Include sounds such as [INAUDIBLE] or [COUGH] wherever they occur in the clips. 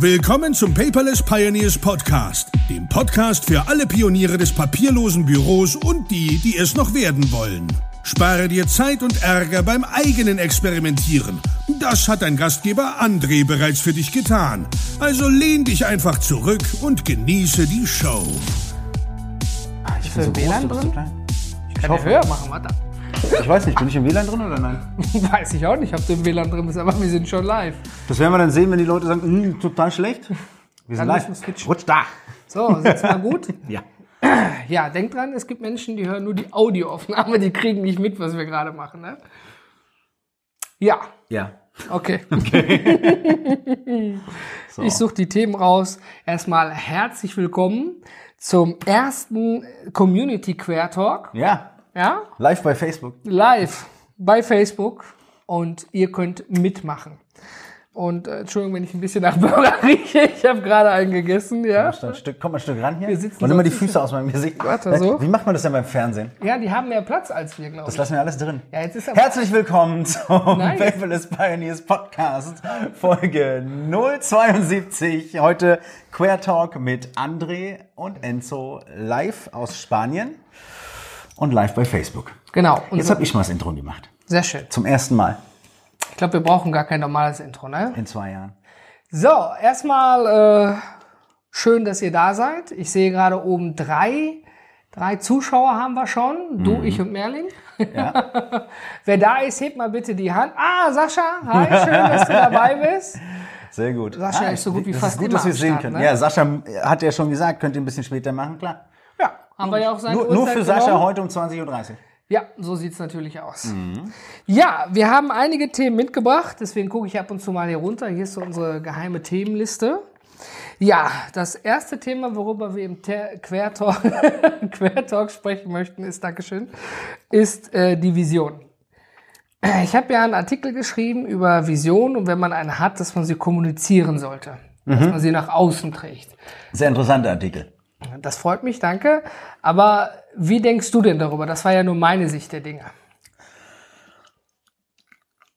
Willkommen zum Paperless Pioneers Podcast, dem Podcast für alle Pioniere des papierlosen Büros und die, die es noch werden wollen. Spare dir Zeit und Ärger beim eigenen Experimentieren. Das hat dein Gastgeber André bereits für dich getan. Also lehn dich einfach zurück und genieße die Show. Ich bin so WLAN drin? Ich kann ja höher machen, warte. Ich weiß nicht, bin ich im WLAN drin oder nein? [LAUGHS] Weiß ich auch nicht, ob du im WLAN drin bist, aber wir sind schon live. Das werden wir dann sehen, wenn die Leute sagen, "Hm, total schlecht. Wir sind Dann live. Rutsch da. So, sitzt mal gut. [LAUGHS] Ja. [CLEARS THROAT] Ja, denk dran, es gibt Menschen, die hören nur die Audioaufnahme, die kriegen nicht mit, was wir gerade machen. Ne? Ja, Ja. okay. [LAUGHS] So. Ich suche die Themen raus. Erstmal herzlich willkommen zum ersten Community Quer Talk. Ja. Ja, Live bei Facebook. live bei Facebook und ihr könnt mitmachen. Und äh, Entschuldigung, wenn ich ein bisschen nach Burger [LAUGHS] rieche. Ich habe gerade einen gegessen, ja. Machst du Ein Stück, komm mal ein Stück ran hier. Wir sitzen Und nimm mal die Füße aus meinem Gesicht. Warte, so. Wie macht man das denn beim Fernsehen? Ja, die haben mehr Platz als wir, glaube Das ich. lassen wir alles drin. Ja, jetzt ist aber Herzlich willkommen zum Nein. Paperless Pioneers Podcast, Folge 072. Heute Queer Talk mit André und Enzo live aus Spanien und live bei Facebook. genau. Und Jetzt so, habe ich mal das Intro gemacht. sehr schön. Zum ersten Mal Ich glaube, wir brauchen gar kein normales Intro, ne? in zwei Jahren. So, erstmal äh, schön, dass ihr da seid. Ich sehe gerade oben drei, drei Zuschauer haben wir schon. Du, ich und Merlin. Ja. [LAUGHS] Wer da ist, hebt mal bitte die Hand. Ah, Sascha, hi, schön, dass du dabei bist. Sehr gut. Sascha ist so gut wie fast gut, immer dass wir sehen können. ne? Ja, Sascha hat ja schon gesagt, könnt ihr ein bisschen später machen, klar. Haben wir ja auch seine Nur, nur für Sascha genommen. heute um 20.30 Uhr. Ja, so sieht's natürlich aus. Mhm. Ja, wir haben einige Themen mitgebracht, deswegen gucke ich ab und zu mal hier runter. Hier ist so unsere geheime Themenliste. Ja, das erste Thema, worüber wir im Quertalk, [LAUGHS] Quertalk sprechen möchten, ist, Dankeschön, ist äh, die Vision. Ich habe ja einen Artikel geschrieben über Vision und wenn man eine hat, dass man sie kommunizieren sollte, dass Mhm. man sie nach außen trägt. Sehr interessanter Artikel. Das freut mich, danke. Aber wie denkst du denn darüber? Das war ja nur meine Sicht der Dinge.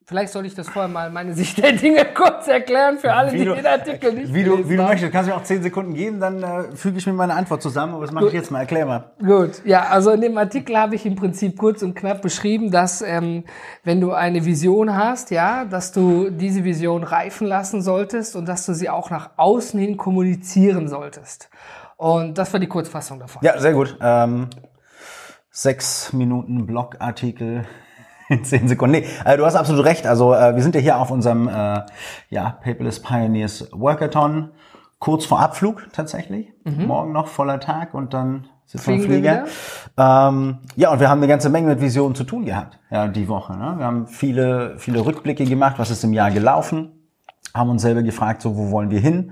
Vielleicht soll ich das vorher mal meine Sicht der Dinge [LAUGHS] kurz erklären für alle, die du- den Artikel nicht Wie du, wie du möchtest, kannst du mir auch 10 Sekunden geben, dann äh, füge ich mir meine Antwort zusammen. Aber das mache ich jetzt mal. Erklär mal. Gut, ja, also in dem Artikel habe ich im Prinzip kurz und knapp beschrieben, dass ähm, wenn du eine Vision hast, ja, dass du diese Vision reifen lassen solltest und dass du sie auch nach außen hin kommunizieren solltest. Und das war die Kurzfassung davon. Ja, sehr gut. Ähm, sechs Minuten Blogartikel in zehn Sekunden. Nee, äh, du hast absolut recht. Also äh, wir sind ja hier auf unserem äh, ja, Paperless Pioneers Workathon. Kurz vor Abflug tatsächlich. Morgen noch voller Tag und dann sitzen Mhm. Wir Flieger. Ähm, ja, und wir haben eine ganze Menge mit Visionen zu tun gehabt, ja, die Woche. Ne? Wir haben viele, viele Rückblicke gemacht, was ist im Jahr gelaufen, haben uns selber gefragt, so, wo wollen wir hin?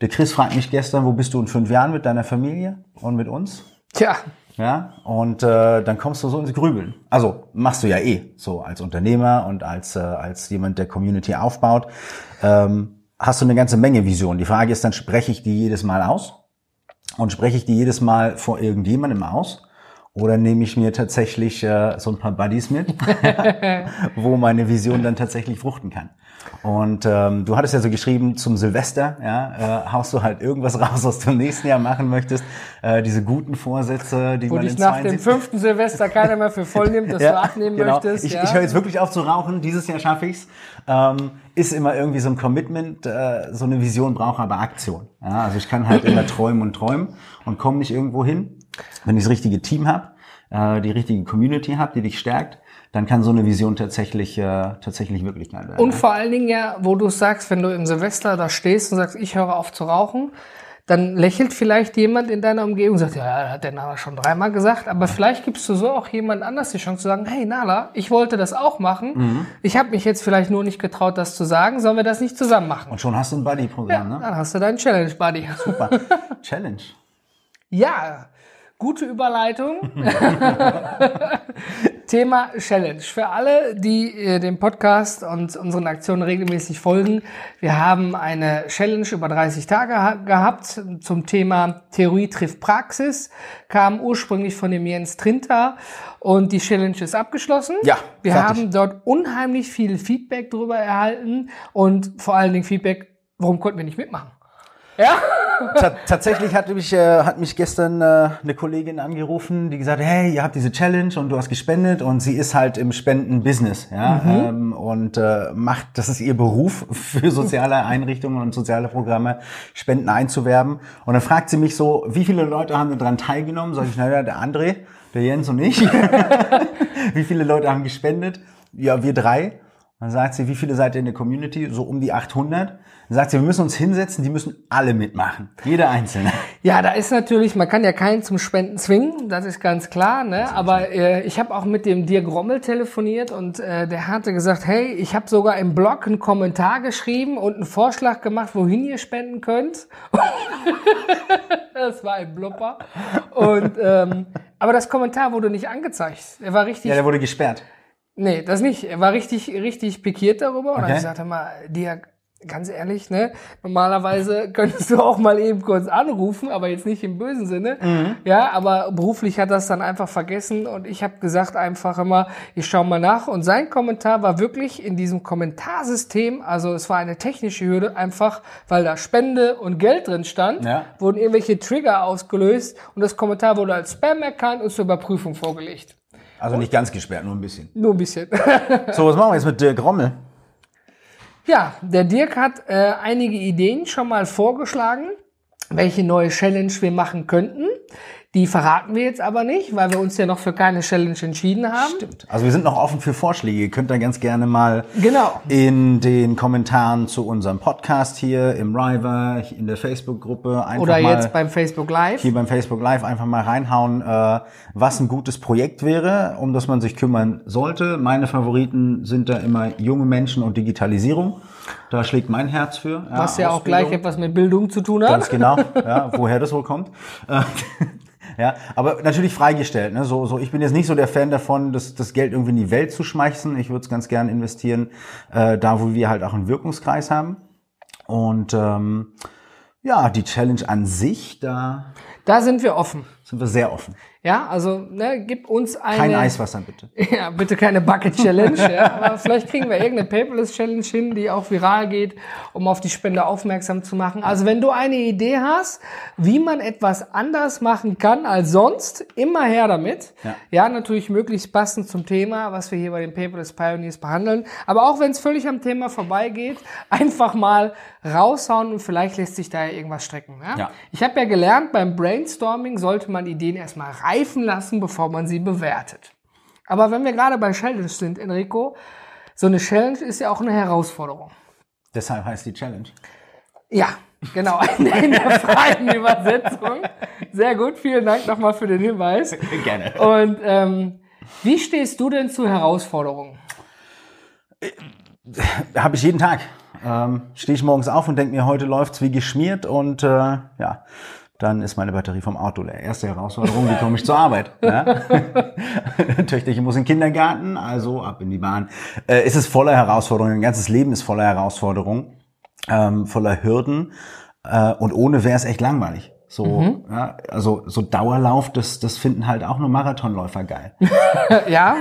Der Chris fragt mich gestern, wo bist du in fünf Jahren mit deiner Familie und mit uns? Tja, Ja, und äh, dann kommst du so ins Grübeln. Also machst du ja eh so als Unternehmer und als, äh, als jemand, der Community aufbaut, ähm, hast du eine ganze Menge Visionen. Die Frage ist dann, spreche ich die jedes Mal aus? Und spreche ich die jedes Mal vor irgendjemandem aus? Oder nehme ich mir tatsächlich äh, so ein paar Buddies mit, [LAUGHS] wo meine Vision dann tatsächlich fruchten kann? Und ähm, du hattest ja so geschrieben, zum Silvester ja, äh, haust du halt irgendwas [LAUGHS] raus, was du im nächsten Jahr machen möchtest. Äh, diese guten Vorsätze, die wo man dich in nach dem 72 fünften Silvester keiner mehr für voll nimmt, dass [LAUGHS] du abnehmen genau. möchtest. Ich, ja. ich höre jetzt wirklich auf zu rauchen. Dieses Jahr schaffe ich's. Ähm, ist immer irgendwie so ein Commitment. Äh, so eine Vision braucht aber Aktion. Ja, also ich kann halt immer [CLEARS THROAT] träumen und träumen und komme nicht irgendwo hin. Wenn ich das richtige Team habe, äh, die richtige Community habe, die dich stärkt, dann kann so eine Vision tatsächlich äh, tatsächlich Wirklichkeit werden. Und vor allen Dingen ja, wo du sagst, wenn du im Silvester da stehst und sagst, ich höre auf zu rauchen, dann lächelt vielleicht jemand in deiner Umgebung und sagt, ja, hat der Nala schon dreimal gesagt, aber vielleicht gibst du so auch jemand anders die Chance zu sagen, hey Nala, ich wollte das auch machen. Mhm. Ich habe mich jetzt vielleicht nur nicht getraut, das zu sagen. Sollen wir das nicht zusammen machen? und schon hast du ein Buddy-Programm, ne? Dann hast du deinen Challenge Buddy. Super. [LAUGHS] Challenge. Ja, gute Überleitung. [LAUGHS] [LAUGHS] Thema Challenge. Für alle, die äh, dem Podcast und unseren Aktionen regelmäßig folgen, wir haben eine Challenge über 30 Tage ha gehabt zum Thema Theorie trifft Praxis, kam ursprünglich von dem Jens Trinter und die Challenge ist abgeschlossen. Ja, Wir fertig. haben dort unheimlich viel Feedback darüber erhalten und vor allen Dingen Feedback, warum konnten wir nicht mitmachen? Ja? Ta tatsächlich hat mich, äh, hat mich gestern äh, eine Kollegin angerufen, die gesagt hat, hey, ihr habt diese Challenge und du hast gespendet und sie ist halt im Spenden-Business, ja, ähm, und äh, macht, das ist ihr Beruf für soziale Einrichtungen und soziale Programme, Spenden einzuwerben. Und dann fragt sie mich so, wie viele Leute haben daran teilgenommen? Sag ich, naja, der André, der Jens und ich. [LAUGHS] wie viele Leute haben gespendet? Ja, wir drei. Dann sagt sie, wie viele seid ihr in der Community? So um die 800. Dann sagt sie, wir müssen uns hinsetzen, die müssen alle mitmachen. Jeder Einzelne. [LAUGHS] Ja, da ist natürlich, man kann ja keinen zum Spenden zwingen, das ist ganz klar. Ne? Aber äh, ich habe auch mit dem Dirk Rommel telefoniert und äh, der hatte gesagt, hey, ich habe sogar im Blog einen Kommentar geschrieben und einen Vorschlag gemacht, wohin ihr spenden könnt. [LAUGHS] das war ein Blupper. Und ähm, aber das Kommentar wurde nicht angezeigt. Er war richtig. Ja, der wurde gesperrt. Nee, das nicht. Er war richtig, richtig pikiert darüber. Und Okay. dann sagte mal, dir, ganz ehrlich, ne, normalerweise [LAUGHS] könntest du auch mal eben kurz anrufen, aber jetzt nicht im bösen Sinne. Mhm. Ja, aber beruflich hat das dann einfach vergessen und ich habe gesagt einfach immer, ich schau mal nach. Und sein Kommentar war wirklich in diesem Kommentarsystem, also es war eine technische Hürde, einfach weil da Spende und Geld drin stand, Ja. wurden irgendwelche Trigger ausgelöst und das Kommentar wurde als Spam erkannt und zur Überprüfung vorgelegt. Also nicht ganz gesperrt, nur ein bisschen. Nur ein bisschen. [LAUGHS] So, was machen wir jetzt mit Dirk Rommel? Ja, der Dirk hat äh, einige Ideen schon mal vorgeschlagen, welche neue Challenge wir machen könnten. Die verraten wir jetzt aber nicht, weil wir uns ja noch für keine Challenge entschieden haben. Stimmt. Also wir sind noch offen für Vorschläge. Ihr könnt da ganz gerne mal Genau. in den Kommentaren zu unserem Podcast hier im River, in der Facebook-Gruppe einfach Oder mal jetzt beim Facebook Live. hier beim Facebook Live einfach mal reinhauen, äh, was ein gutes Projekt wäre, um das man sich kümmern sollte. Meine Favoriten sind da immer junge Menschen und Digitalisierung. Da schlägt mein Herz für. Was ja auch Ausbildung. gleich etwas mit Bildung zu tun hat. Ganz genau, [LAUGHS] ja, woher das wohl kommt. Ja, aber natürlich freigestellt. Ne? So, so, ich bin jetzt nicht so der Fan davon, das, das Geld irgendwie in die Welt zu schmeißen. Ich würde es ganz gern investieren, äh, da wo wir halt auch einen Wirkungskreis haben. Und ähm, ja, die Challenge an sich, da Da sind wir offen. sind wir sehr offen. Ja, also ne, gib uns eine. Kein Eiswasser bitte. [LAUGHS] Ja, bitte keine Bucket Challenge. ja. Aber vielleicht kriegen wir irgendeine Paperless Challenge hin, die auch viral geht, um auf die Spender aufmerksam zu machen. Also wenn du eine Idee hast, wie man etwas anders machen kann als sonst, immer her damit. Ja. ja natürlich möglichst passend zum Thema, was wir hier bei den Paperless Pioneers behandeln. Aber auch wenn es völlig am Thema vorbeigeht, einfach mal raushauen und vielleicht lässt sich da ja irgendwas strecken. Ja? Ja. Ich habe ja gelernt, beim Brainstorming sollte man Ideen erstmal reifen lassen, bevor man sie bewertet. Aber wenn wir gerade bei Challenge sind, Enrico, so eine Challenge ist ja auch eine Herausforderung. Deshalb heißt die Challenge. Ja, genau, [LAUGHS] in der freien Übersetzung. Sehr gut, vielen Dank nochmal für den Hinweis. [LAUGHS] Gerne. Und ähm, wie stehst du denn zu Herausforderungen? Habe ich jeden Tag. Ähm, Stehe ich morgens auf und denke mir, heute läuft's wie geschmiert und äh, ja, dann ist meine Batterie vom Auto leer. Erste Herausforderung, wie komme ich zur Arbeit? Ja? [LAUGHS] Töchterchen muss in den Kindergarten, also ab in die Bahn. Äh, es ist voller Herausforderungen, ein ganzes Leben ist voller Herausforderungen, ähm, voller Hürden äh, und ohne wäre es echt langweilig. So, ja, also so Dauerlauf, das, das finden halt auch nur Marathonläufer geil. [LAUGHS] [LAUGHS] ja,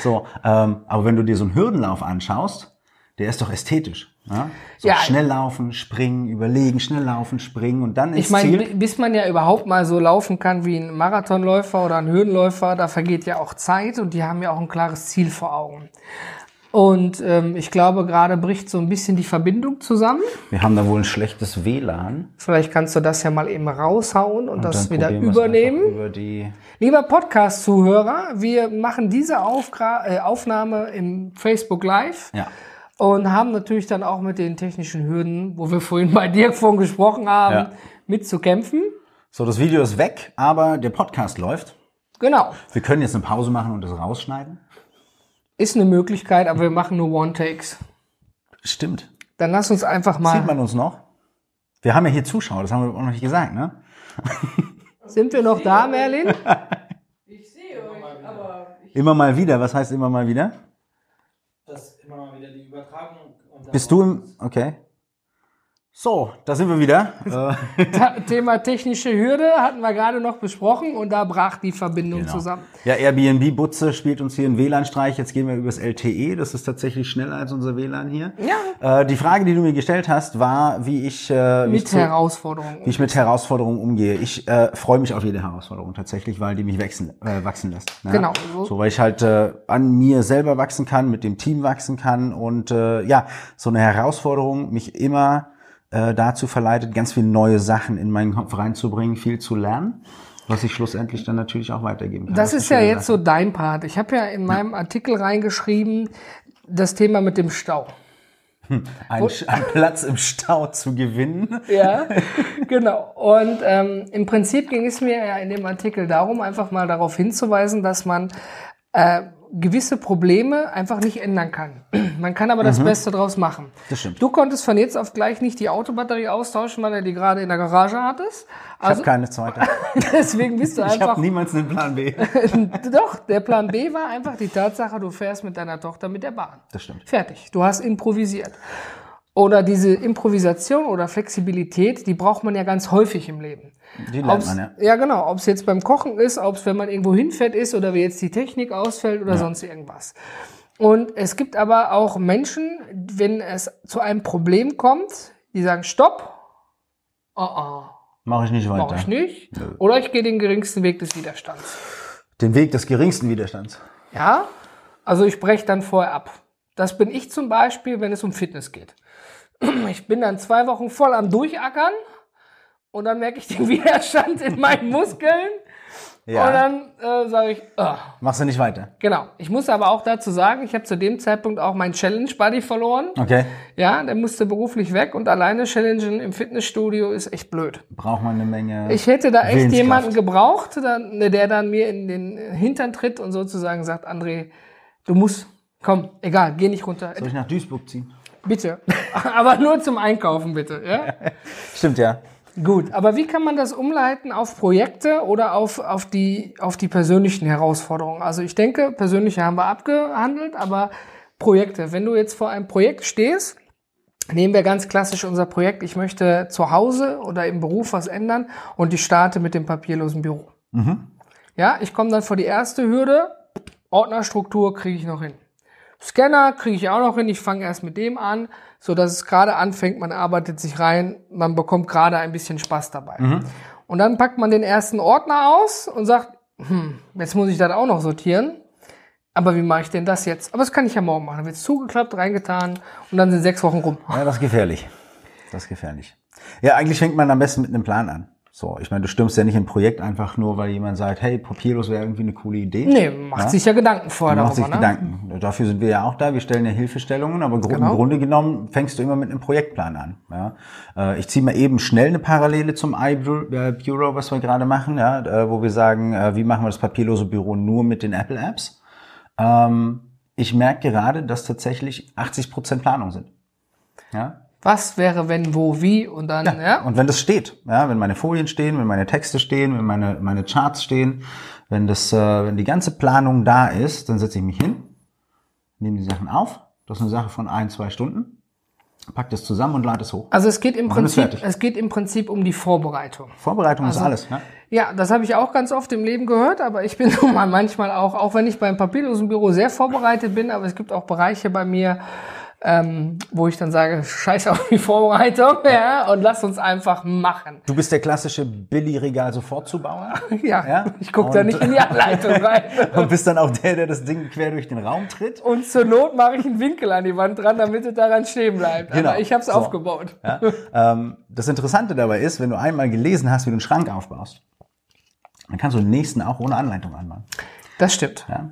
So, ähm, aber wenn du dir so einen Hürdenlauf anschaust, der ist doch ästhetisch. Ja? So Ja. schnell laufen, springen, überlegen, schnell laufen, springen und dann ins ich meine, Ziel. bis man ja überhaupt mal so laufen kann wie ein Marathonläufer oder ein Hürdenläufer, da vergeht ja auch Zeit und die haben ja auch ein klares Ziel vor Augen. Und ähm, ich glaube, gerade bricht so ein bisschen die Verbindung zusammen. Wir haben da wohl ein schlechtes WLAN. Vielleicht kannst du das ja mal eben raushauen und, das Dann wieder übernehmen. Über die Lieber Podcast-Zuhörer, wir machen diese Aufgra äh, Aufnahme im Facebook Live ja. Und haben natürlich dann auch mit den technischen Hürden, wo wir vorhin bei Dirk von gesprochen haben, Ja. mitzukämpfen. So, das Video ist weg, aber der Podcast läuft. Genau. Wir können jetzt eine Pause machen und das rausschneiden. Ist eine Möglichkeit, aber wir machen nur One-Takes. Stimmt. Dann lass uns einfach Sieht mal. man uns noch? Wir haben ja hier Zuschauer, das haben wir auch noch nicht gesagt, ne? Sind wir noch da, Merlin? Immer mal wieder, was heißt immer mal wieder? dass immer mal wieder die Übertragung und Bist du im, okay. So, da sind wir wieder. Äh, Ta- Thema technische Hürde hatten wir gerade noch besprochen und da brach die Verbindung Genau. zusammen. Ja, Airbnb Butze spielt uns hier einen WLAN-Streich. Jetzt gehen wir übers LTE. Das ist tatsächlich schneller als unser WLAN hier. Ja. Äh, die Frage, die du mir gestellt hast, war, wie ich, äh, Mit Herausforderungen. wie ich mit Herausforderungen umgehe. Ich äh, freue mich auf jede Herausforderung tatsächlich, weil die mich wachsen, äh, wachsen lässt. Ne? Genau, so. So, weil ich halt äh, an mir selber wachsen kann, mit dem Team wachsen kann und äh, ja, so eine Herausforderung mich immer äh, dazu verleitet, ganz viele neue Sachen in meinen Kopf reinzubringen, viel zu lernen, was ich schlussendlich dann natürlich auch weitergeben kann. Das ist ist ja jetzt so dein Part. Ich habe ja in meinem Artikel reingeschrieben, das Thema mit dem Stau. ein, ein Platz im Stau zu gewinnen. Ja, [LAUGHS] genau. Und ähm, im Prinzip ging es mir ja in dem Artikel darum, einfach mal darauf hinzuweisen, dass man äh, gewisse Probleme einfach nicht ändern kann. [CLEARS THROAT] Man kann aber das Beste draus machen. Mhm. Das stimmt. Du konntest von jetzt auf gleich nicht die Autobatterie austauschen, weil du die gerade in der Garage hattest. Ich Also habe keine zweite. [LAUGHS] deswegen bist du Ich einfach habe niemals einen Plan B. [LAUGHS] Doch, der Plan B war einfach die Tatsache, du fährst mit deiner Tochter mit der Bahn. Das stimmt. Fertig. Du hast improvisiert. Oder diese Improvisation oder Flexibilität, die braucht man ja ganz häufig im Leben. Die lernt Ob's, man, ja. ja, genau. Ob es jetzt beim Kochen ist, ob es, wenn man irgendwo hinfährt ist oder wie jetzt die Technik ausfällt oder sonst irgendwas. Und es gibt aber auch Menschen, wenn es zu einem Problem kommt, die sagen, stopp, oh, oh, Mache ich nicht weiter. mach ich nicht. Oder ich gehe den geringsten Weg des Widerstands. Den Weg des geringsten Widerstands. Ja, also ich breche dann vorher ab. Das bin ich zum Beispiel, wenn es um Fitness geht. Ich bin dann zwei Wochen voll am Durchackern und dann merke ich den [LAUGHS] Widerstand in meinen Muskeln Ja. und dann äh, sage ich, ah. Machst du nicht weiter. genau. Ich muss aber auch dazu sagen, ich habe zu dem Zeitpunkt auch meinen Challenge-Buddy verloren. Okay. Ja, der musste beruflich weg und alleine challengen im Fitnessstudio ist echt blöd. Braucht man eine Menge. Ich hätte da echt jemanden gebraucht, dann, der dann mir in den Hintern tritt und sozusagen sagt, André, du musst, komm, egal, geh nicht runter. Soll ich nach Duisburg ziehen? Bitte. [LAUGHS] Aber nur zum Einkaufen, bitte. Ja? [LAUGHS] Stimmt, ja. Gut, aber wie kann man das umleiten auf Projekte oder auf, auf, die, auf die persönlichen Herausforderungen? Also ich denke, persönliche haben wir abgehandelt, aber Projekte. Wenn du jetzt vor einem Projekt stehst, nehmen wir ganz klassisch unser Projekt, ich möchte zu Hause oder im Beruf was ändern und ich starte mit dem papierlosen Büro. Ja, ich komme dann vor die erste Hürde, Ordnerstruktur kriege ich noch hin. Scanner kriege ich auch noch hin. Ich fange erst mit dem an, so dass es gerade anfängt. Man arbeitet sich rein, man bekommt gerade ein bisschen Spaß dabei. Und dann packt man den ersten Ordner aus und sagt, hm, jetzt muss ich das auch noch sortieren. Aber wie mache ich denn das jetzt? Aber das kann ich ja morgen machen. Dann wird zugeklappt, reingetan und dann sind sechs Wochen rum. Ja, das ist gefährlich. Das ist gefährlich. Ja, eigentlich fängt man am besten mit einem Plan an. So, ich meine, du stürmst ja nicht ein Projekt einfach nur, weil jemand sagt, hey, papierlos wäre irgendwie eine coole Idee. Nee, macht sich ja Gedanken vorher Man macht sich darüber. Ne? Gedanken. Dafür sind wir ja auch da. Wir stellen ja Hilfestellungen, aber Genau. im Grunde genommen fängst du immer mit einem Projektplan an. Ja. Äh, Ich ziehe mal eben schnell eine Parallele zum iBureau, was wir gerade machen, ja, äh, wo wir sagen, äh, wie machen wir das papierlose Büro nur mit den Apple Apps. Ähm, Ich merke gerade, dass tatsächlich 80 Prozent Planung sind. Ja. Was wäre, wenn, wo, wie und dann, ja. Und wenn das steht, ja, wenn meine Folien stehen, wenn meine Texte stehen, wenn meine, meine Charts stehen, wenn das, äh, wenn die ganze Planung da ist, dann setze ich mich hin, nehme die Sachen auf. Das ist eine Sache von ein, zwei Stunden. Pack das zusammen und lade es hoch. Also es geht im Prinzip, es geht im Prinzip um die Vorbereitung. Vorbereitung Also ist alles. Ja? Ja, das habe ich auch ganz oft im Leben gehört, aber ich bin [LAUGHS] nun mal manchmal auch, auch wenn ich beim papierlosen Büro sehr vorbereitet bin, aber es gibt auch Bereiche bei mir, ähm, wo ich dann sage, scheiß auf die Vorbereitung, ja, und lass uns einfach machen. Du bist der klassische Billy-Regal-Sofortzubauer [LAUGHS] Ja, Ja? ich gucke da nicht in die Anleitung rein. [LAUGHS] und bist dann auch der, der das Ding quer durch den Raum tritt. Und zur Not mache ich einen Winkel an die Wand dran, damit es daran stehen bleibt. Genau. Aber ich habe es So. aufgebaut. Ja? ähm, das Interessante dabei ist, wenn du einmal gelesen hast, wie du einen Schrank aufbaust, dann kannst du den nächsten auch ohne Anleitung anmachen. Das stimmt. Ja?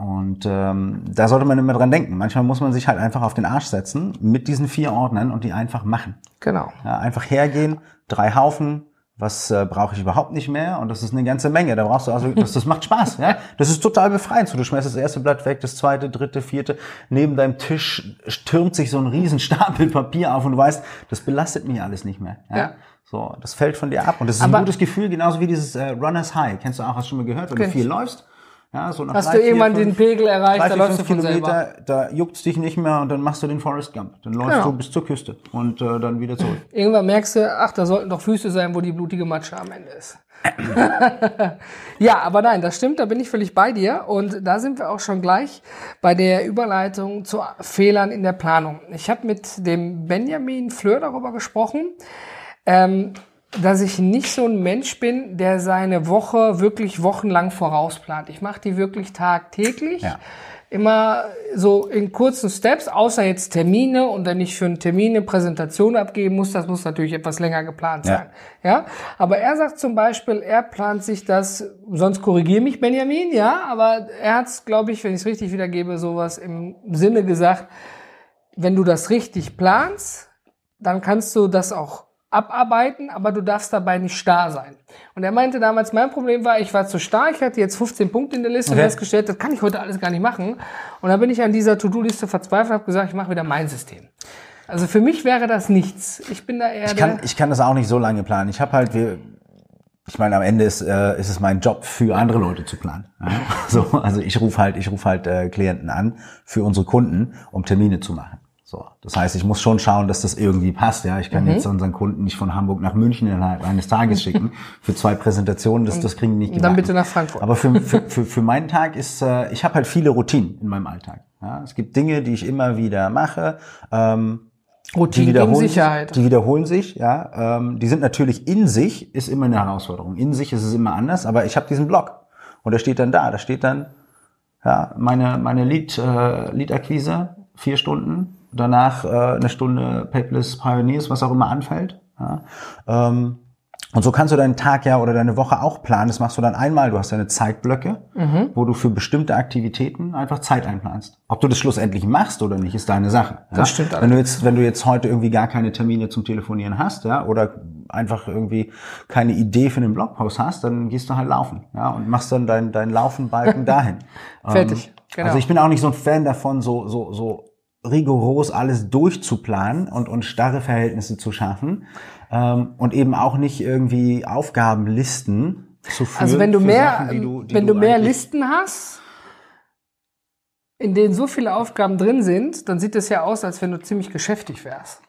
Und ähm, da sollte man immer dran denken. Manchmal muss man sich halt einfach auf den Arsch setzen mit diesen vier Ordnern und die einfach machen. Genau. Ja, einfach hergehen, drei Haufen, was äh, brauche ich überhaupt nicht mehr und das ist eine ganze Menge. Da brauchst du also, das, das macht Spaß. Ja? Das ist total befreiend. So, du schmeißt das erste Blatt weg, das zweite, dritte, vierte. Neben deinem Tisch türmt sich so ein riesen Stapel [LAUGHS] Papier auf und du weißt, das belastet mich alles nicht mehr. Ja? Ja. So, das fällt von dir ab und das ist Aber- ein gutes Gefühl, genauso wie dieses äh, Runners High. Kennst du auch, hast du schon mal gehört, wenn du viel läufst? Ja, so nach Hast drei, du irgendwann den Pegel erreicht, drei, da vier, läufst du von selber. Kilometer, da juckt's dich nicht mehr und dann machst du den Forest Gump. Dann läufst Genau. du bis zur Küste und äh, dann wieder zurück. Irgendwann merkst du, ach, da sollten doch Füße sein, wo die blutige Matsche am Ende ist. [LAUGHS] ja, aber nein, das stimmt, da bin ich völlig bei dir. Und da sind wir auch schon gleich bei der Überleitung zu Fehlern in der Planung. Ich habe mit dem Benjamin Fleur darüber gesprochen, ähm, dass ich nicht so ein Mensch bin, der seine Woche wirklich wochenlang vorausplant. Ich mache die wirklich tagtäglich. Ja. Immer so in kurzen Steps, außer jetzt Termine und wenn ich für einen Termin eine Präsentation abgeben muss, das muss natürlich etwas länger geplant Ja. sein. Ja, aber er sagt zum Beispiel, er plant sich das, sonst korrigiere mich Benjamin, ja, aber er hat es, glaube ich, wenn ich es richtig wiedergebe, sowas im Sinne gesagt, wenn du das richtig planst, dann kannst du das auch abarbeiten, aber du darfst dabei nicht starr sein. Und er meinte damals, mein Problem war, ich war zu starr, ich hatte jetzt 15 Punkte in der Liste und Okay. festgestellt, das kann ich heute alles gar nicht machen. Und dann bin ich an dieser To-Do-Liste verzweifelt, habe gesagt, ich mache wieder mein System. Also für mich wäre das nichts. Ich bin da eher Ich kann, ich kann das auch nicht so lange planen. Ich habe halt, wir, ich meine, am Ende ist, äh, ist es mein Job, für andere Leute zu planen. Ja? [LAUGHS] So, also ich rufe halt, ich rufe halt äh, Klienten an für unsere Kunden, um Termine zu machen. So, das heißt, ich muss schon schauen, dass das irgendwie passt. Ja, ich kann Mhm. jetzt unseren Kunden nicht von Hamburg nach München innerhalb eines Tages schicken [LAUGHS] für zwei Präsentationen. Das, das kriegen die nicht. Und dann gebacken. bitte nach Frankfurt. Aber für, für, [LAUGHS] für, für meinen Tag ist, äh, ich habe halt viele Routinen in meinem Alltag. Ja, es gibt Dinge, die ich immer wieder mache. Ähm, die Routine geben wiederholen Sicherheit. Sich, die wiederholen sich, ja. Ähm, die sind natürlich in sich, ist immer eine Herausforderung. In sich ist es immer anders, aber ich habe diesen Blog. Und der steht dann da. Da steht dann, ja, meine, meine Lead, äh, Lead-Akquise, vier Stunden. Danach äh, eine Stunde Paperless Pioneers, was auch immer anfällt. Ja. Ähm, und so kannst du deinen Tag ja oder deine Woche auch planen. Das machst du dann einmal. Du hast deine Zeitblöcke, Mhm. wo du für bestimmte Aktivitäten einfach Zeit einplanst. Ob du das schlussendlich machst oder nicht, ist deine Sache. Ja? Das stimmt Wenn du jetzt, wenn du jetzt heute irgendwie gar keine Termine zum Telefonieren hast, ja, oder einfach irgendwie keine Idee für einen Blogpost hast, dann gehst du halt laufen, ja, und machst dann dein, dein Laufenbalken [LAUGHS] dahin. Fertig, Ähm, genau. Also ich bin auch nicht so ein Fan davon, so, so, so rigoros alles durchzuplanen und, und starre Verhältnisse zu schaffen ähm, und eben auch nicht irgendwie Aufgabenlisten zu führen. Also wenn du mehr, Sachen, die du, die wenn du mehr eigentlich- Listen hast, in denen so viele Aufgaben drin sind, dann sieht es ja aus, als wenn du ziemlich geschäftig wärst.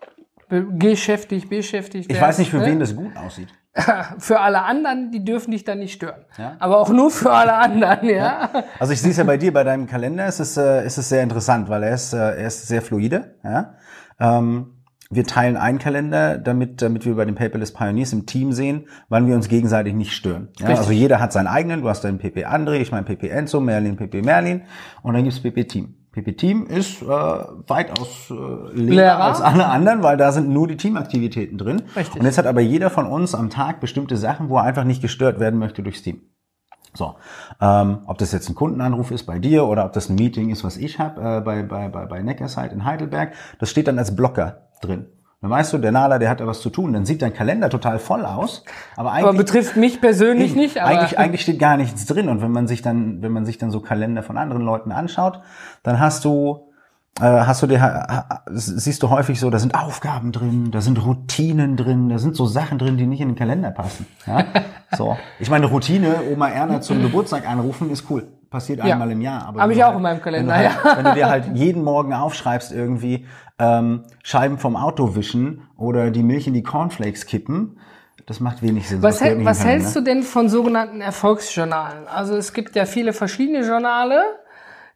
Geschäftig, beschäftigt. Ich wärst, weiß nicht, für ne? wen das gut aussieht. [LAUGHS] Für alle anderen, die dürfen dich dann nicht stören. Ja. Aber auch nur für alle anderen, ja. Also ich sehe es ja bei dir, bei deinem Kalender, es ist, äh, es ist sehr interessant, weil er ist, äh, er ist sehr fluide. Ja? Ähm, wir teilen einen Kalender, damit, damit wir bei den Paperless Pioneers im Team sehen, wann wir uns gegenseitig nicht stören. Ja? Also jeder hat seinen eigenen, du hast deinen PP André, ich mein PP Enzo, Merlin, PP Merlin und dann gibt's PP Team. PP Team ist äh, weitaus äh, leerer Leerer. als alle anderen, weil da sind nur die Teamaktivitäten drin. Richtig. Und jetzt hat aber jeder von uns am Tag bestimmte Sachen, wo er einfach nicht gestört werden möchte durchs Team. So, ähm, ob das jetzt ein Kundenanruf ist bei dir oder ob das ein Meeting ist, was ich habe äh, bei, bei, bei, bei Neckarside in Heidelberg, das steht dann als Blocker drin. Dann weißt du, der Nala, der hat da was zu tun. Dann sieht dein Kalender total voll aus, aber eigentlich Aber betrifft mich persönlich nicht. Aber eigentlich, eigentlich steht gar nichts drin. Und wenn man sich dann, wenn man sich dann so Kalender von anderen Leuten anschaut, dann hast du, äh, hast du dir, siehst du häufig so, da sind Aufgaben drin, da sind Routinen drin, da sind so Sachen drin, die nicht in den Kalender passen. Ja? [LAUGHS] So. Ich meine, Routine, Oma Erna zum Geburtstag anrufen, ist cool. Passiert einmal im Jahr. Aber Hab wenn ich auch halt, in meinem Kalender, wenn du, halt, ja. wenn du dir halt jeden Morgen aufschreibst irgendwie ähm, Scheiben vom Auto wischen oder die Milch in die Cornflakes kippen, das macht wenig Sinn. Was, hält, was hältst du denn von sogenannten Erfolgsjournalen? Also es gibt ja viele verschiedene Journale.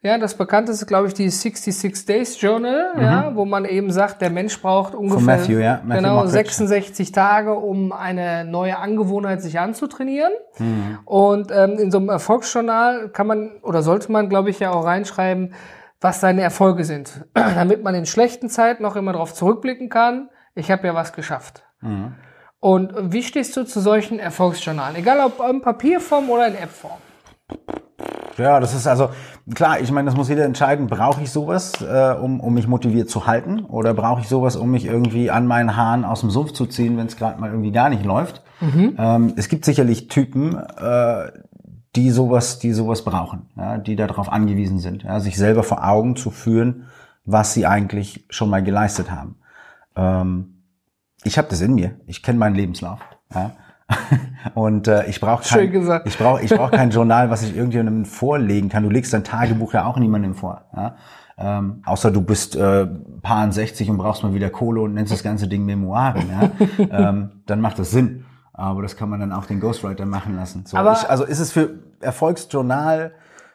Ja, das bekannteste, glaube ich, die 66 Days Journal, ja, wo man eben sagt, der Mensch braucht ungefähr Mhm. Matthew, ja, Matthew genau Mockridge. 66 Tage, um eine neue Angewohnheit sich anzutrainieren. Mhm. Und ähm, in so einem Erfolgsjournal kann man oder sollte man, glaube ich, ja auch reinschreiben, was seine Erfolge sind, [CLEARS THROAT] damit man in schlechten Zeiten noch immer darauf zurückblicken kann. Ich habe ja was geschafft. Mhm. Und wie stehst du zu solchen Erfolgsjournalen? Egal ob in Papierform oder in Appform. Ja, das ist also klar, ich meine, das muss jeder entscheiden, brauche ich sowas, äh, um, um mich motiviert zu halten oder brauche ich sowas, um mich irgendwie an meinen Haaren aus dem Sumpf zu ziehen, wenn es gerade mal irgendwie gar nicht läuft. Ähm, es gibt sicherlich Typen, äh, die sowas, die sowas brauchen, ja, die darauf angewiesen sind, ja, sich selber vor Augen zu führen, was sie eigentlich schon mal geleistet haben. Ähm, ich habe das in mir. Ich kenne meinen Lebenslauf. Ja. [LAUGHS] Und äh, ich brauche kein, ich brauche ich brauch kein Journal, was ich irgendjemandem vorlegen kann. Du legst dein Tagebuch ja auch niemandem vor. Ja? Ähm, außer du bist äh, paar 60 und brauchst mal wieder Kohle und nennst das ganze Ding Memoiren. Ja? [LAUGHS] ähm, dann macht das Sinn. Aber das kann man dann auch den Ghostwriter machen lassen. So, Aber- ich, also ist es für Erfolgsjournal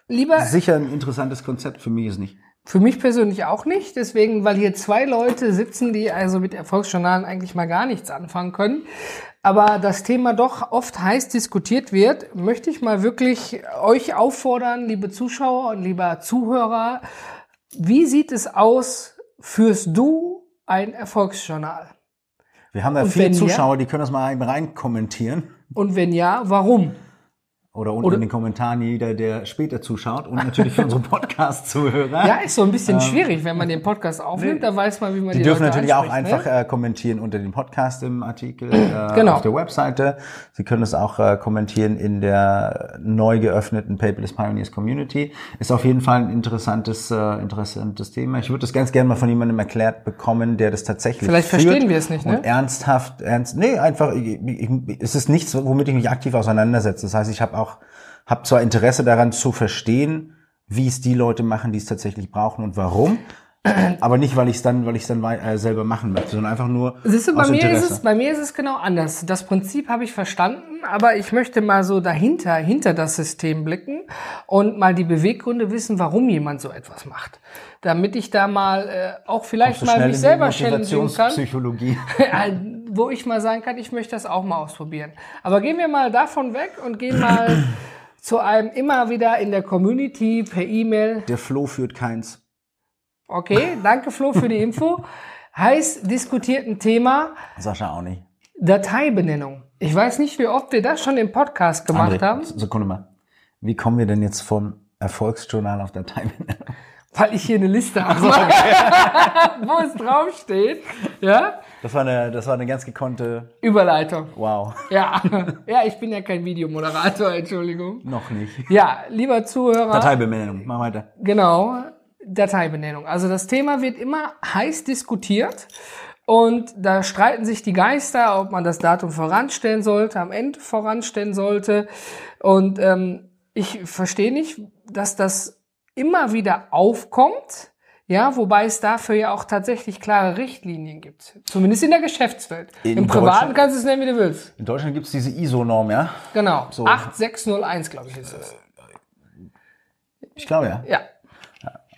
Lieber, sicher ein interessantes Konzept, für mich ist nicht. Für mich persönlich auch nicht, deswegen, weil hier zwei Leute sitzen, die also mit Erfolgsjournalen eigentlich mal gar nichts anfangen können. Aber das Thema doch oft heiß diskutiert wird, möchte ich mal wirklich euch auffordern, liebe Zuschauer und lieber Zuhörer, wie sieht es aus, führst du ein Erfolgsjournal? Wir haben da Und viele wenn ja? Zuschauer, die können das mal rein kommentieren. Und wenn ja, warum? Oder unten Oder- in den Kommentaren jeder, der später zuschaut. Und natürlich für unsere [LAUGHS] Podcast-Zuhörer. Ja, ist so ein bisschen schwierig, wenn man den Podcast aufnimmt, da weiß man, wie man Die die, dürfen Leute natürlich auch anspricht, einfach Ne? äh, kommentieren unter dem Podcast im Artikel [CLEARS THROAT] äh, Genau. auf der Webseite. Sie können es auch äh, kommentieren in der neu geöffneten Paperless Pioneers Community. Ist auf jeden Fall ein interessantes, äh, interessantes Thema. Ich würde das ganz gerne mal von jemandem erklärt bekommen, der das tatsächlich Vielleicht führt verstehen wir es nicht, ne? Und ernsthaft, ernst, nee, einfach, ich, ich, es ist nichts, womit ich mich aktiv auseinandersetze. Das heißt, ich habe auch, habe zwar Interesse daran zu verstehen, wie es die Leute machen, die es tatsächlich brauchen und warum. Aber nicht, weil ich es dann, weil ich dann äh, selber machen möchte, sondern einfach nur Siehst du, bei mir, ist Interesse. es, bei mir ist es genau anders. Das Prinzip habe ich verstanden, aber ich möchte mal so dahinter, hinter das System blicken und mal die Beweggründe wissen, warum jemand so etwas macht. Damit ich da mal äh, auch vielleicht so mal mich selber challengen kann. Motivationspsychologie. [LAUGHS] wo ich mal sagen kann, ich möchte das auch mal ausprobieren. Aber gehen wir mal davon weg und gehen mal zu einem immer wieder in der Community per E-Mail. Der Flo führt keins. Okay, danke Flo für die Info. Heiß diskutierten Thema Sascha auch nicht. Dateibenennung. Ich weiß nicht, wie oft wir das schon im Podcast gemacht André, haben, Sekunde mal. Wie kommen wir denn jetzt vom Erfolgsjournal auf Dateibenennung? weil ich hier eine Liste habe, [LAUGHS] wo es draufsteht. Ja, Das war eine, das war eine ganz gekonnte, Überleitung. wow. Ja, ja, ich bin ja kein Videomoderator, Entschuldigung. Noch nicht. Ja, lieber Zuhörer. Dateibenennung, mach weiter. Genau, Dateibenennung. Also das Thema wird immer heiß diskutiert und da streiten sich die Geister, ob man das Datum voranstellen sollte, am Ende voranstellen sollte. Und ähm, ich verstehe nicht, dass das immer wieder aufkommt. Ja, wobei es dafür ja auch tatsächlich klare Richtlinien gibt. Zumindest in der Geschäftswelt. In Im Privaten kannst du es nennen, wie du willst. In Deutschland gibt's diese ISO-Norm, ja? Genau. So. 8601, glaube ich, ist es. Ich glaube ja. Ja.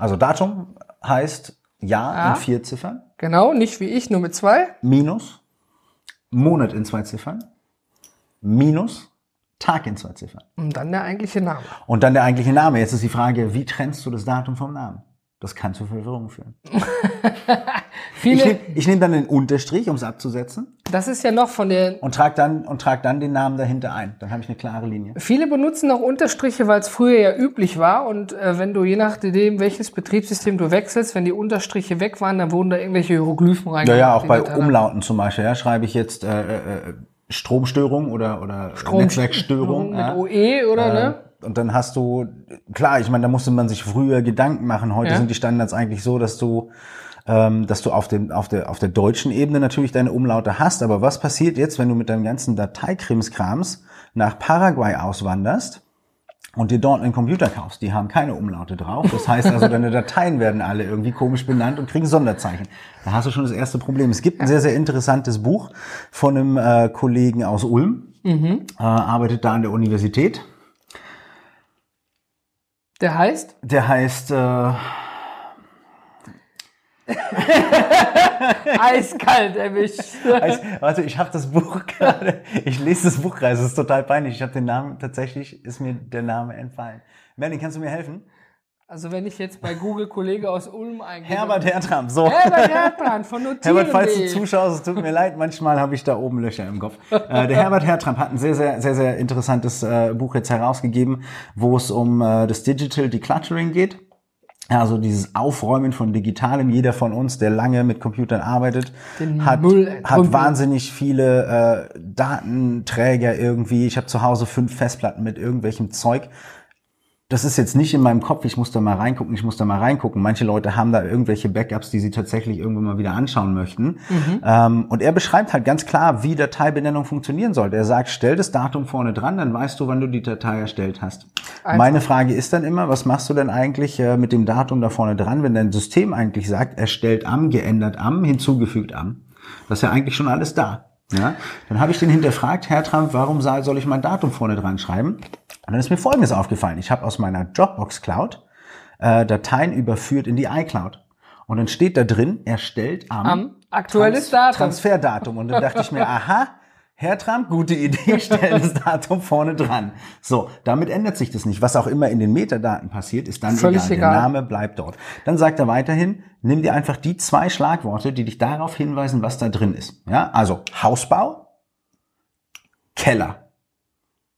Also Datum heißt Jahr Ja. in vier Ziffern, Genau, nicht wie ich, nur mit zwei. minus Monat in zwei Ziffern, minus Tag in zwei Ziffern. Und dann der eigentliche Name. Und dann der eigentliche Name. Jetzt ist die Frage, wie trennst du das Datum vom Namen? Das kann zu Verwirrung führen. [LAUGHS] Ich nehme nehm dann den Unterstrich, um es abzusetzen, das ist ja noch von der, und trage dann, und trag dann den Namen dahinter ein. Dann habe ich eine klare Linie. viele benutzen noch Unterstriche, weil es früher ja üblich war. Und äh, wenn du je nachdem, welches Betriebssystem du wechselst, wenn die Unterstriche weg waren, dann wurden da irgendwelche Hieroglyphen Ja, reingemacht. ja, auch bei. Umlauten zum Beispiel. Ja, schreibe ich jetzt äh, äh, äh, Stromstörung oder, oder Netzwerkstörung. mit ja. OE, oder ne? Und dann hast du, klar, ich meine, da musste man sich früher Gedanken machen. Heute Ja. sind die Standards eigentlich so, dass du, ähm, dass du auf, dem, auf, der, auf der deutschen Ebene natürlich deine Umlaute hast. Aber was passiert jetzt, wenn du mit deinem ganzen Dateikrimskrams nach Paraguay auswanderst und dir dort einen Computer kaufst? Die haben keine Umlaute drauf. Das heißt also, deine [LAUGHS] Dateien werden alle irgendwie komisch benannt und kriegen Sonderzeichen. Da hast du schon das erste Problem. Es gibt ein sehr, sehr interessantes Buch von einem äh, Kollegen aus Ulm, äh, arbeitet da an der Universität. Der heißt, Der heißt, äh, eiskalt erwischt. [LAUGHS] heißt warte, ich habe das Buch [LAUGHS] gerade, ich lese das Buch gerade, es ist total peinlich. Ich habe den Namen, tatsächlich ist mir der Name entfallen. Melanie, kannst du mir helfen? Also wenn ich jetzt bei Google Kollege aus Ulm eingebe. Herbert Hertram, so. Herbert [LAUGHS] Herbrand von Notieren. Herbert, falls du zuschaust, es tut mir leid, manchmal habe ich da oben Löcher im Kopf. Äh, der Herbert Hertram hat ein sehr, sehr, sehr, sehr interessantes äh, Buch jetzt herausgegeben, wo es um äh, das Digital Decluttering geht. Also dieses Aufräumen von Digitalem. Jeder von uns, der lange mit Computern arbeitet, Den hat, hat wahnsinnig viele äh, Datenträger irgendwie. Ich habe zu Hause fünf Festplatten mit irgendwelchem Zeug. Das ist jetzt nicht in meinem Kopf, ich muss da mal reingucken, ich muss da mal reingucken. Manche Leute haben da irgendwelche Backups, die sie tatsächlich irgendwann mal wieder anschauen möchten. Mhm. Ähm, und er beschreibt halt ganz klar, wie Dateibenennung funktionieren sollte. Er sagt, stell das Datum vorne dran, dann weißt du, wann du die Datei erstellt hast. Einfach. Meine Frage ist dann immer, was machst du denn eigentlich äh, mit dem Datum da vorne dran, wenn dein System eigentlich sagt, erstellt am, geändert am, hinzugefügt am? Das ist ja eigentlich schon alles da. Ja, dann habe ich den hinterfragt, Herr Trump, warum soll ich mein Datum vorne dran schreiben? Und dann ist mir Folgendes aufgefallen. Ich habe aus meiner Dropbox Cloud äh, Dateien überführt in die iCloud. Und dann steht da drin, erstellt am, am aktuelles Trans Datum. Transferdatum. Und dann dachte ich mir, [LAUGHS] aha, Herr Trump, gute Idee, [LAUGHS] stell das Datum vorne dran. So, damit ändert sich das nicht. Was auch immer in den Metadaten passiert, ist dann Völlig egal. egal. Der Name bleibt dort. Dann sagt er weiterhin, nimm dir einfach die zwei Schlagworte, die dich darauf hinweisen, was da drin ist. Ja, also Hausbau, Keller,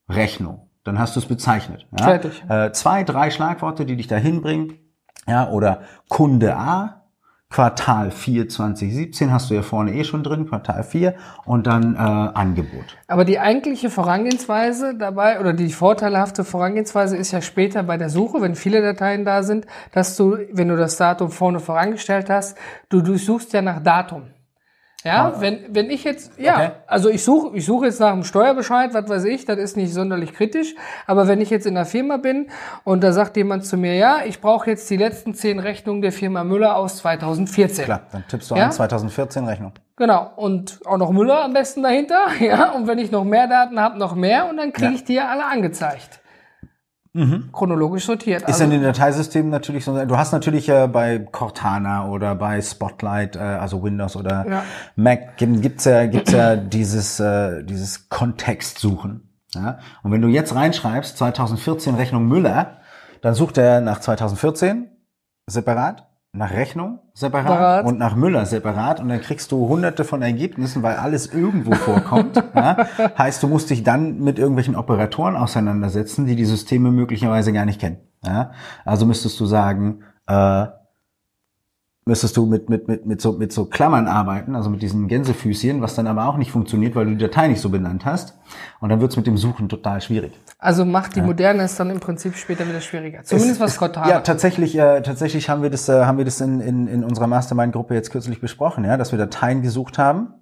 Rechnung dann hast du es bezeichnet. Ja? Fertig. Äh, zwei, drei Schlagworte, die dich dahin bringen. Ja, oder Kunde A, Quartal 4 2017 hast du ja vorne eh schon drin, Quartal 4 und dann äh, Angebot. Aber die eigentliche Vorangehensweise dabei oder die vorteilhafte Vorangehensweise ist ja später bei der Suche, wenn viele Dateien da sind, dass du, wenn du das Datum vorne vorangestellt hast, du durchsuchst ja nach Datum. Ja, wenn, wenn ich jetzt, ja, okay. also ich suche ich suche jetzt nach einem Steuerbescheid, was weiß ich, das ist nicht sonderlich kritisch, aber wenn ich jetzt in der Firma bin und da sagt jemand zu mir, ja, ich brauche jetzt die letzten zehn Rechnungen der Firma Müller aus 2014. Klar, dann tippst du ja? an 2014 Rechnung. Genau, und auch noch Müller am besten dahinter, [LAUGHS] ja, und wenn ich noch mehr Daten habe, noch mehr und dann kriege ja. ich die ja alle angezeigt. Mhm. chronologisch sortiert. Ist also, in den Dateisystemen natürlich so. Du hast natürlich äh, bei Cortana oder bei Spotlight, äh, also Windows oder ja. Mac, gibt's ja, gibt's ja dieses, äh, dieses Kontextsuchen. Ja? Und wenn du jetzt reinschreibst, 2014 Rechnung Müller, dann sucht er nach 2014 separat nach Rechnung separat Parat. und nach Müller separat und dann kriegst du hunderte von Ergebnissen, weil alles irgendwo vorkommt. [LAUGHS] ja? Heißt, du musst dich dann mit irgendwelchen Operatoren auseinandersetzen, die die Systeme möglicherweise gar nicht kennen. Ja? Also müsstest du sagen, äh, müsstest du mit, mit, mit, mit, so, mit so Klammern arbeiten, also mit diesen Gänsefüßchen, was dann aber auch nicht funktioniert, weil du die Datei nicht so benannt hast. Und dann wird's mit dem Suchen total schwierig. Also macht die Moderne es dann im Prinzip später wieder schwieriger. Zumindest es, was Cortana. Ja, tatsächlich, äh, tatsächlich haben wir das, äh, haben wir das in, in, in unserer Mastermind-Gruppe jetzt kürzlich besprochen, ja, dass wir Dateien gesucht haben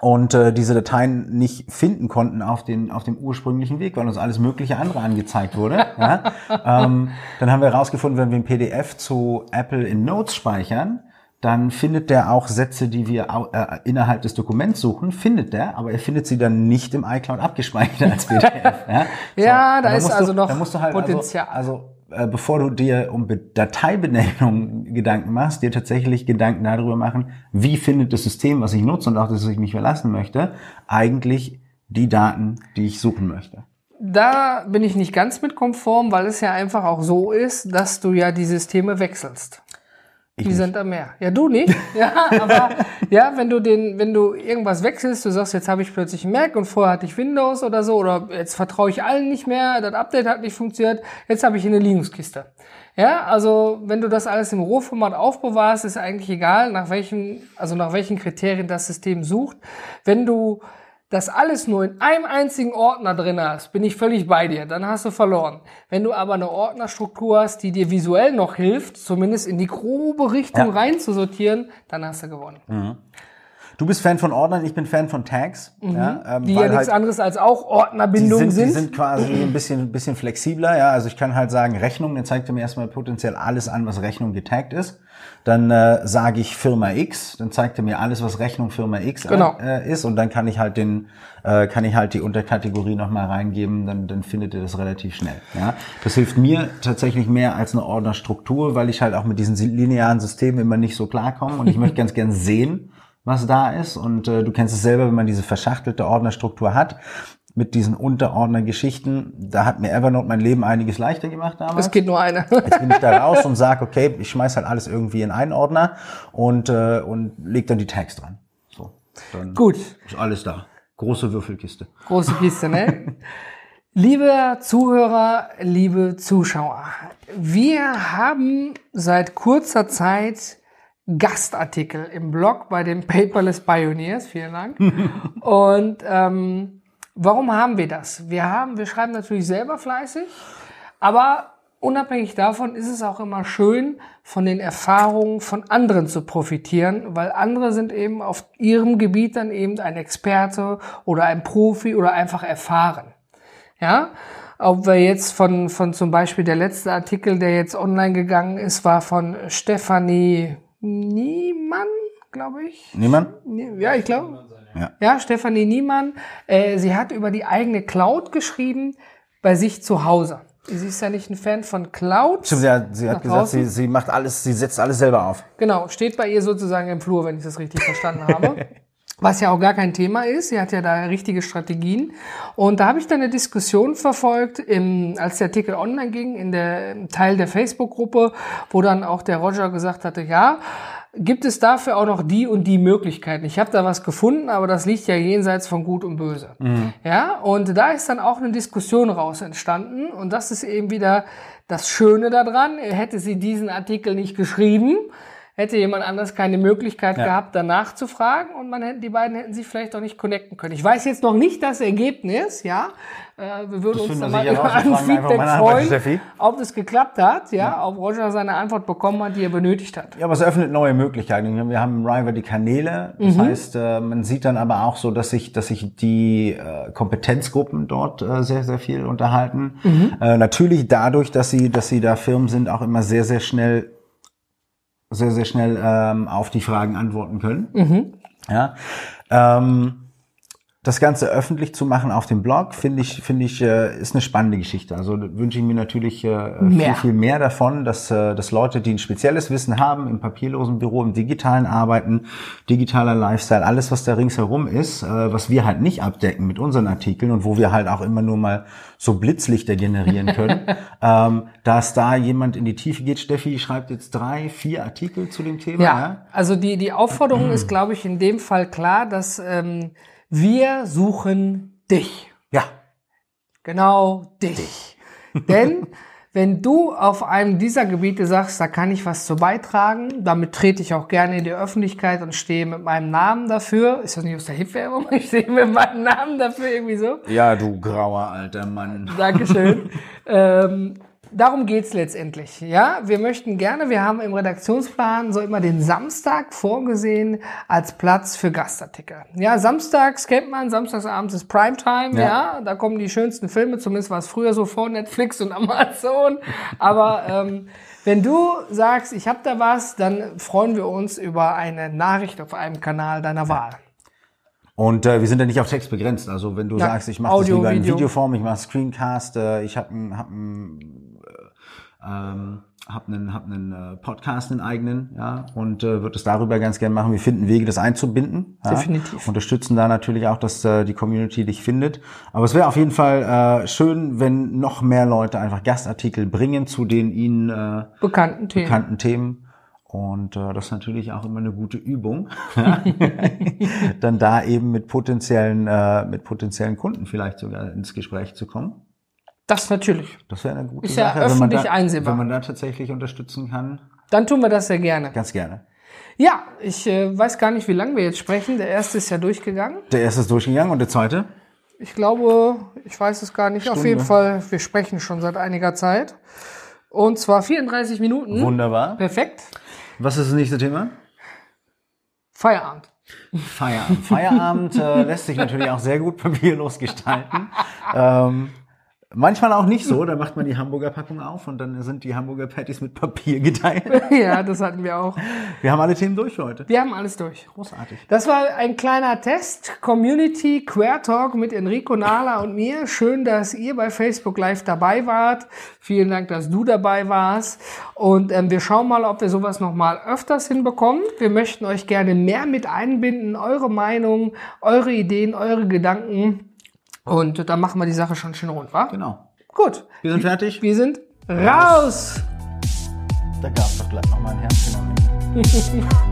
und äh, diese Dateien nicht finden konnten auf, den, auf dem ursprünglichen Weg, weil uns alles mögliche andere angezeigt wurde. [LAUGHS] ja. ähm, dann haben wir herausgefunden, wenn wir ein PDF zu Apple in Notes speichern, dann findet der auch Sätze, die wir äh, innerhalb des Dokuments suchen, findet der, aber er findet sie dann nicht im iCloud abgespeichert als PDF. ja, [LAUGHS] so, ja da ist also du, noch halt also Potenzial. Also, also äh, bevor du dir um Dateibenennung [LAUGHS] Gedanken machst, dir tatsächlich Gedanken darüber machen, wie findet das System, was ich nutze und auch das ich mich verlassen möchte, eigentlich die Daten, die ich suchen möchte. Da bin ich nicht ganz mit konform, weil es ja einfach auch so ist, dass du ja die Systeme wechselst. Ich die nicht. sind da mehr. Ja, du nicht. [LAUGHS] Ja, aber ja, wenn du den, wenn du irgendwas wechselst, du sagst, jetzt habe ich plötzlich Mac und vorher hatte ich Windows oder so, oder jetzt vertraue ich allen nicht mehr, das Update hat nicht funktioniert, jetzt habe ich eine Linux-Kiste. Ja, also wenn du das alles im Rohformat aufbewahrst, ist eigentlich egal, nach welchen, also nach welchen Kriterien das System sucht. Wenn du das alles nur in einem einzigen Ordner drin hast, bin ich völlig bei dir, dann hast du verloren. Wenn du aber eine Ordnerstruktur hast, die dir visuell noch hilft, zumindest in die grobe Richtung ja. rein zu sortieren, dann hast du gewonnen. Mhm. Du bist Fan von Ordnern, ich bin Fan von Tags. Mhm. Ja, ähm, die ja nichts halt anderes als auch Ordnerbindungen sind, sind. Die sind quasi ein bisschen, ein bisschen flexibler. Ja, also ich kann halt sagen, Rechnung, dann zeigt er mir erstmal potenziell alles an, was Rechnung getaggt ist. Dann äh, sage ich Firma X, dann zeigt er mir alles, was Rechnung Firma X genau. äh, ist und dann kann ich halt den, äh, kann ich halt die Unterkategorie nochmal reingeben, dann, dann findet er das relativ schnell. Ja, das hilft mir tatsächlich mehr als eine Ordnerstruktur, weil ich halt auch mit diesen linearen Systemen immer nicht so klarkomme und ich möchte [LAUGHS] ganz gern sehen, was da ist. Und äh, du kennst es selber, wenn man diese verschachtelte Ordnerstruktur hat, mit diesen Unterordnergeschichten, da hat mir Evernote mein Leben einiges leichter gemacht damals. Es geht nur eine. [LAUGHS] Jetzt bin ich da raus und sage, okay, ich schmeiß halt alles irgendwie in einen Ordner und, äh, und leg dann die Tags dran. So, dann Gut. Ist alles da. Große Würfelkiste. Große Kiste, ne? [LAUGHS] liebe Zuhörer, liebe Zuschauer, wir haben seit kurzer Zeit Gastartikel im Blog bei den Paperless Pioneers. Vielen Dank. [LAUGHS] und ähm, warum haben wir das? Wir haben, wir schreiben natürlich selber fleißig, aber unabhängig davon ist es auch immer schön, von den Erfahrungen von anderen zu profitieren, weil andere sind eben auf ihrem Gebiet dann eben ein Experte oder ein Profi oder einfach erfahren. Ja, ob wir jetzt von, von zum Beispiel der letzte Artikel, der jetzt online gegangen ist, war von Stefanie Niemann, glaube ich. Niemand? Ja, ich glaube. Ja. Ja, Stefanie Niemann. Äh, sie hat über die eigene Cloud geschrieben bei sich zu Hause. Sie ist ja nicht ein Fan von Cloud. Stimmt, sie hat, sie hat gesagt, draußen? sie, sie macht alles, sie setzt alles selber auf. Genau, steht bei ihr sozusagen im Flur, wenn ich das richtig verstanden habe. [LAUGHS] Was ja auch gar kein Thema ist. Sie hat ja da richtige Strategien. Und da habe ich dann eine Diskussion verfolgt, im, als der Artikel online ging, in der Teil der Facebook-Gruppe, wo dann auch der Roger gesagt hatte, ja, gibt es dafür auch noch die und die Möglichkeiten. Ich habe da was gefunden, aber das liegt ja jenseits von Gut und Böse. Ja, und da ist dann auch eine Diskussion raus entstanden. Und das ist eben wieder das Schöne daran. Hätte sie diesen Artikel nicht geschrieben, hätte jemand anders keine Möglichkeit gehabt, danach zu fragen und man hätte, die beiden hätten sich vielleicht auch nicht connecten können. Ich weiß jetzt noch nicht das Ergebnis, ja. Äh, wir würden uns finden da wir mal über ein Feedback freuen, ob das geklappt hat, ja, ob Roger seine Antwort bekommen hat, die er benötigt hat. Ja, aber es öffnet neue Möglichkeiten. Wir haben im River die Kanäle. Das Mhm. heißt, äh, man sieht dann aber auch so, dass sich, dass sich die äh, Kompetenzgruppen dort sehr, sehr viel unterhalten. Mhm. Natürlich dadurch, dass sie, dass sie da Firmen sind, auch immer sehr, sehr schnell, sehr, sehr schnell ähm, auf die Fragen antworten können. Mhm. Ja. Ähm, das Ganze öffentlich zu machen auf dem Blog, finde ich, finde ich, äh, ist eine spannende Geschichte. Also wünsche ich mir natürlich äh, viel, viel mehr davon, dass, äh, dass Leute, die ein spezielles Wissen haben, im papierlosen Büro, im digitalen Arbeiten, digitaler Lifestyle, alles, was da ringsherum ist, was wir halt nicht abdecken mit unseren Artikeln und wo wir halt auch immer nur mal so Blitzlichter generieren können, [LAUGHS] ähm, dass da jemand in die Tiefe geht. Steffi schreibt jetzt drei, vier Artikel zu dem Thema. Ja, also die, die Aufforderung ist, glaube ich, in dem Fall klar, dass ähm, wir suchen dich. ja. Genau dich. [LAUGHS] Denn wenn du auf einem dieser Gebiete sagst, da kann ich was zu beitragen, damit trete ich auch gerne in die Öffentlichkeit und stehe mit meinem Namen dafür. Ist das nicht aus der Hip-Werbung? [LAUGHS] Ich stehe mit meinem Namen dafür irgendwie so. Ja, du grauer alter Mann. Dankeschön. [LAUGHS] ähm, darum geht's letztendlich. Ja, wir möchten gerne, wir haben im Redaktionsplan so immer den Samstag vorgesehen als Platz für Gastartikel. Ja, samstags kennt man, samstagsabends ist Primetime, ja. Ja. da kommen die schönsten Filme, zumindest war es früher so vor Netflix und Amazon. Aber ähm, wenn du sagst, ich habe da was, dann freuen wir uns über eine Nachricht auf einem Kanal deiner Wahl. Und äh, wir sind ja nicht auf Text begrenzt. Also wenn du Ja, sagst, ich mache das lieber in Video. Videoform, ich mache Screencast, äh, ich habe einen hab äh, ähm, hab einen, hab einen äh, Podcast, einen eigenen, ja, und äh, würde es darüber ganz gerne machen. Wir finden Wege, das einzubinden. Ja, Definitiv. Unterstützen da natürlich auch, dass äh, die Community dich findet. Aber es wäre auf jeden Fall äh, schön, wenn noch mehr Leute einfach Gastartikel bringen zu den ihnen äh, Bekannten Themen. bekannten Themen. Und äh, das ist natürlich auch immer eine gute Übung, [LAUGHS] dann da eben mit potenziellen, äh, mit potenziellen Kunden vielleicht sogar ins Gespräch zu kommen. Das natürlich. Das wäre eine gute Ist ja Sache, wenn man, öffentlich da, einsehbar. wenn man da tatsächlich unterstützen kann. Dann tun wir das sehr gerne. Ganz gerne. Ja, ich äh, weiß gar nicht, wie lange wir jetzt sprechen. Der erste ist ja durchgegangen. Der erste ist durchgegangen und der zweite? Ich glaube, ich weiß es gar nicht. Auf Stunde. jeden Fall, wir sprechen schon seit einiger Zeit. Und zwar 34 Minuten. Wunderbar. Perfekt. Was ist das nächste Thema? Feierabend. Feierabend. Feierabend äh, lässt sich natürlich auch sehr gut papierlos gestalten. [LAUGHS] Ähm, manchmal auch nicht so. Da macht man die Hamburger Packung auf und dann sind die Hamburger Patties mit Papier [LAUGHS] geteilt. ja, das hatten wir auch. Wir haben alle Themen durch für heute. Wir haben alles durch. Großartig. Das war ein kleiner Test. Community Queer Talk mit Enrico Nahla und mir. Schön, dass ihr bei Facebook Live dabei wart. Vielen Dank, dass du dabei warst. Und ähm, wir schauen mal, ob wir sowas nochmal öfters hinbekommen. Wir möchten euch gerne mehr mit einbinden. Eure Meinung, eure Ideen, eure Gedanken. Und dann machen wir die Sache schon schön rund, wa? Genau. Gut. Wir sind fertig. Wir sind raus. Da gab es doch gleich noch mal ein Herzchen am Ende.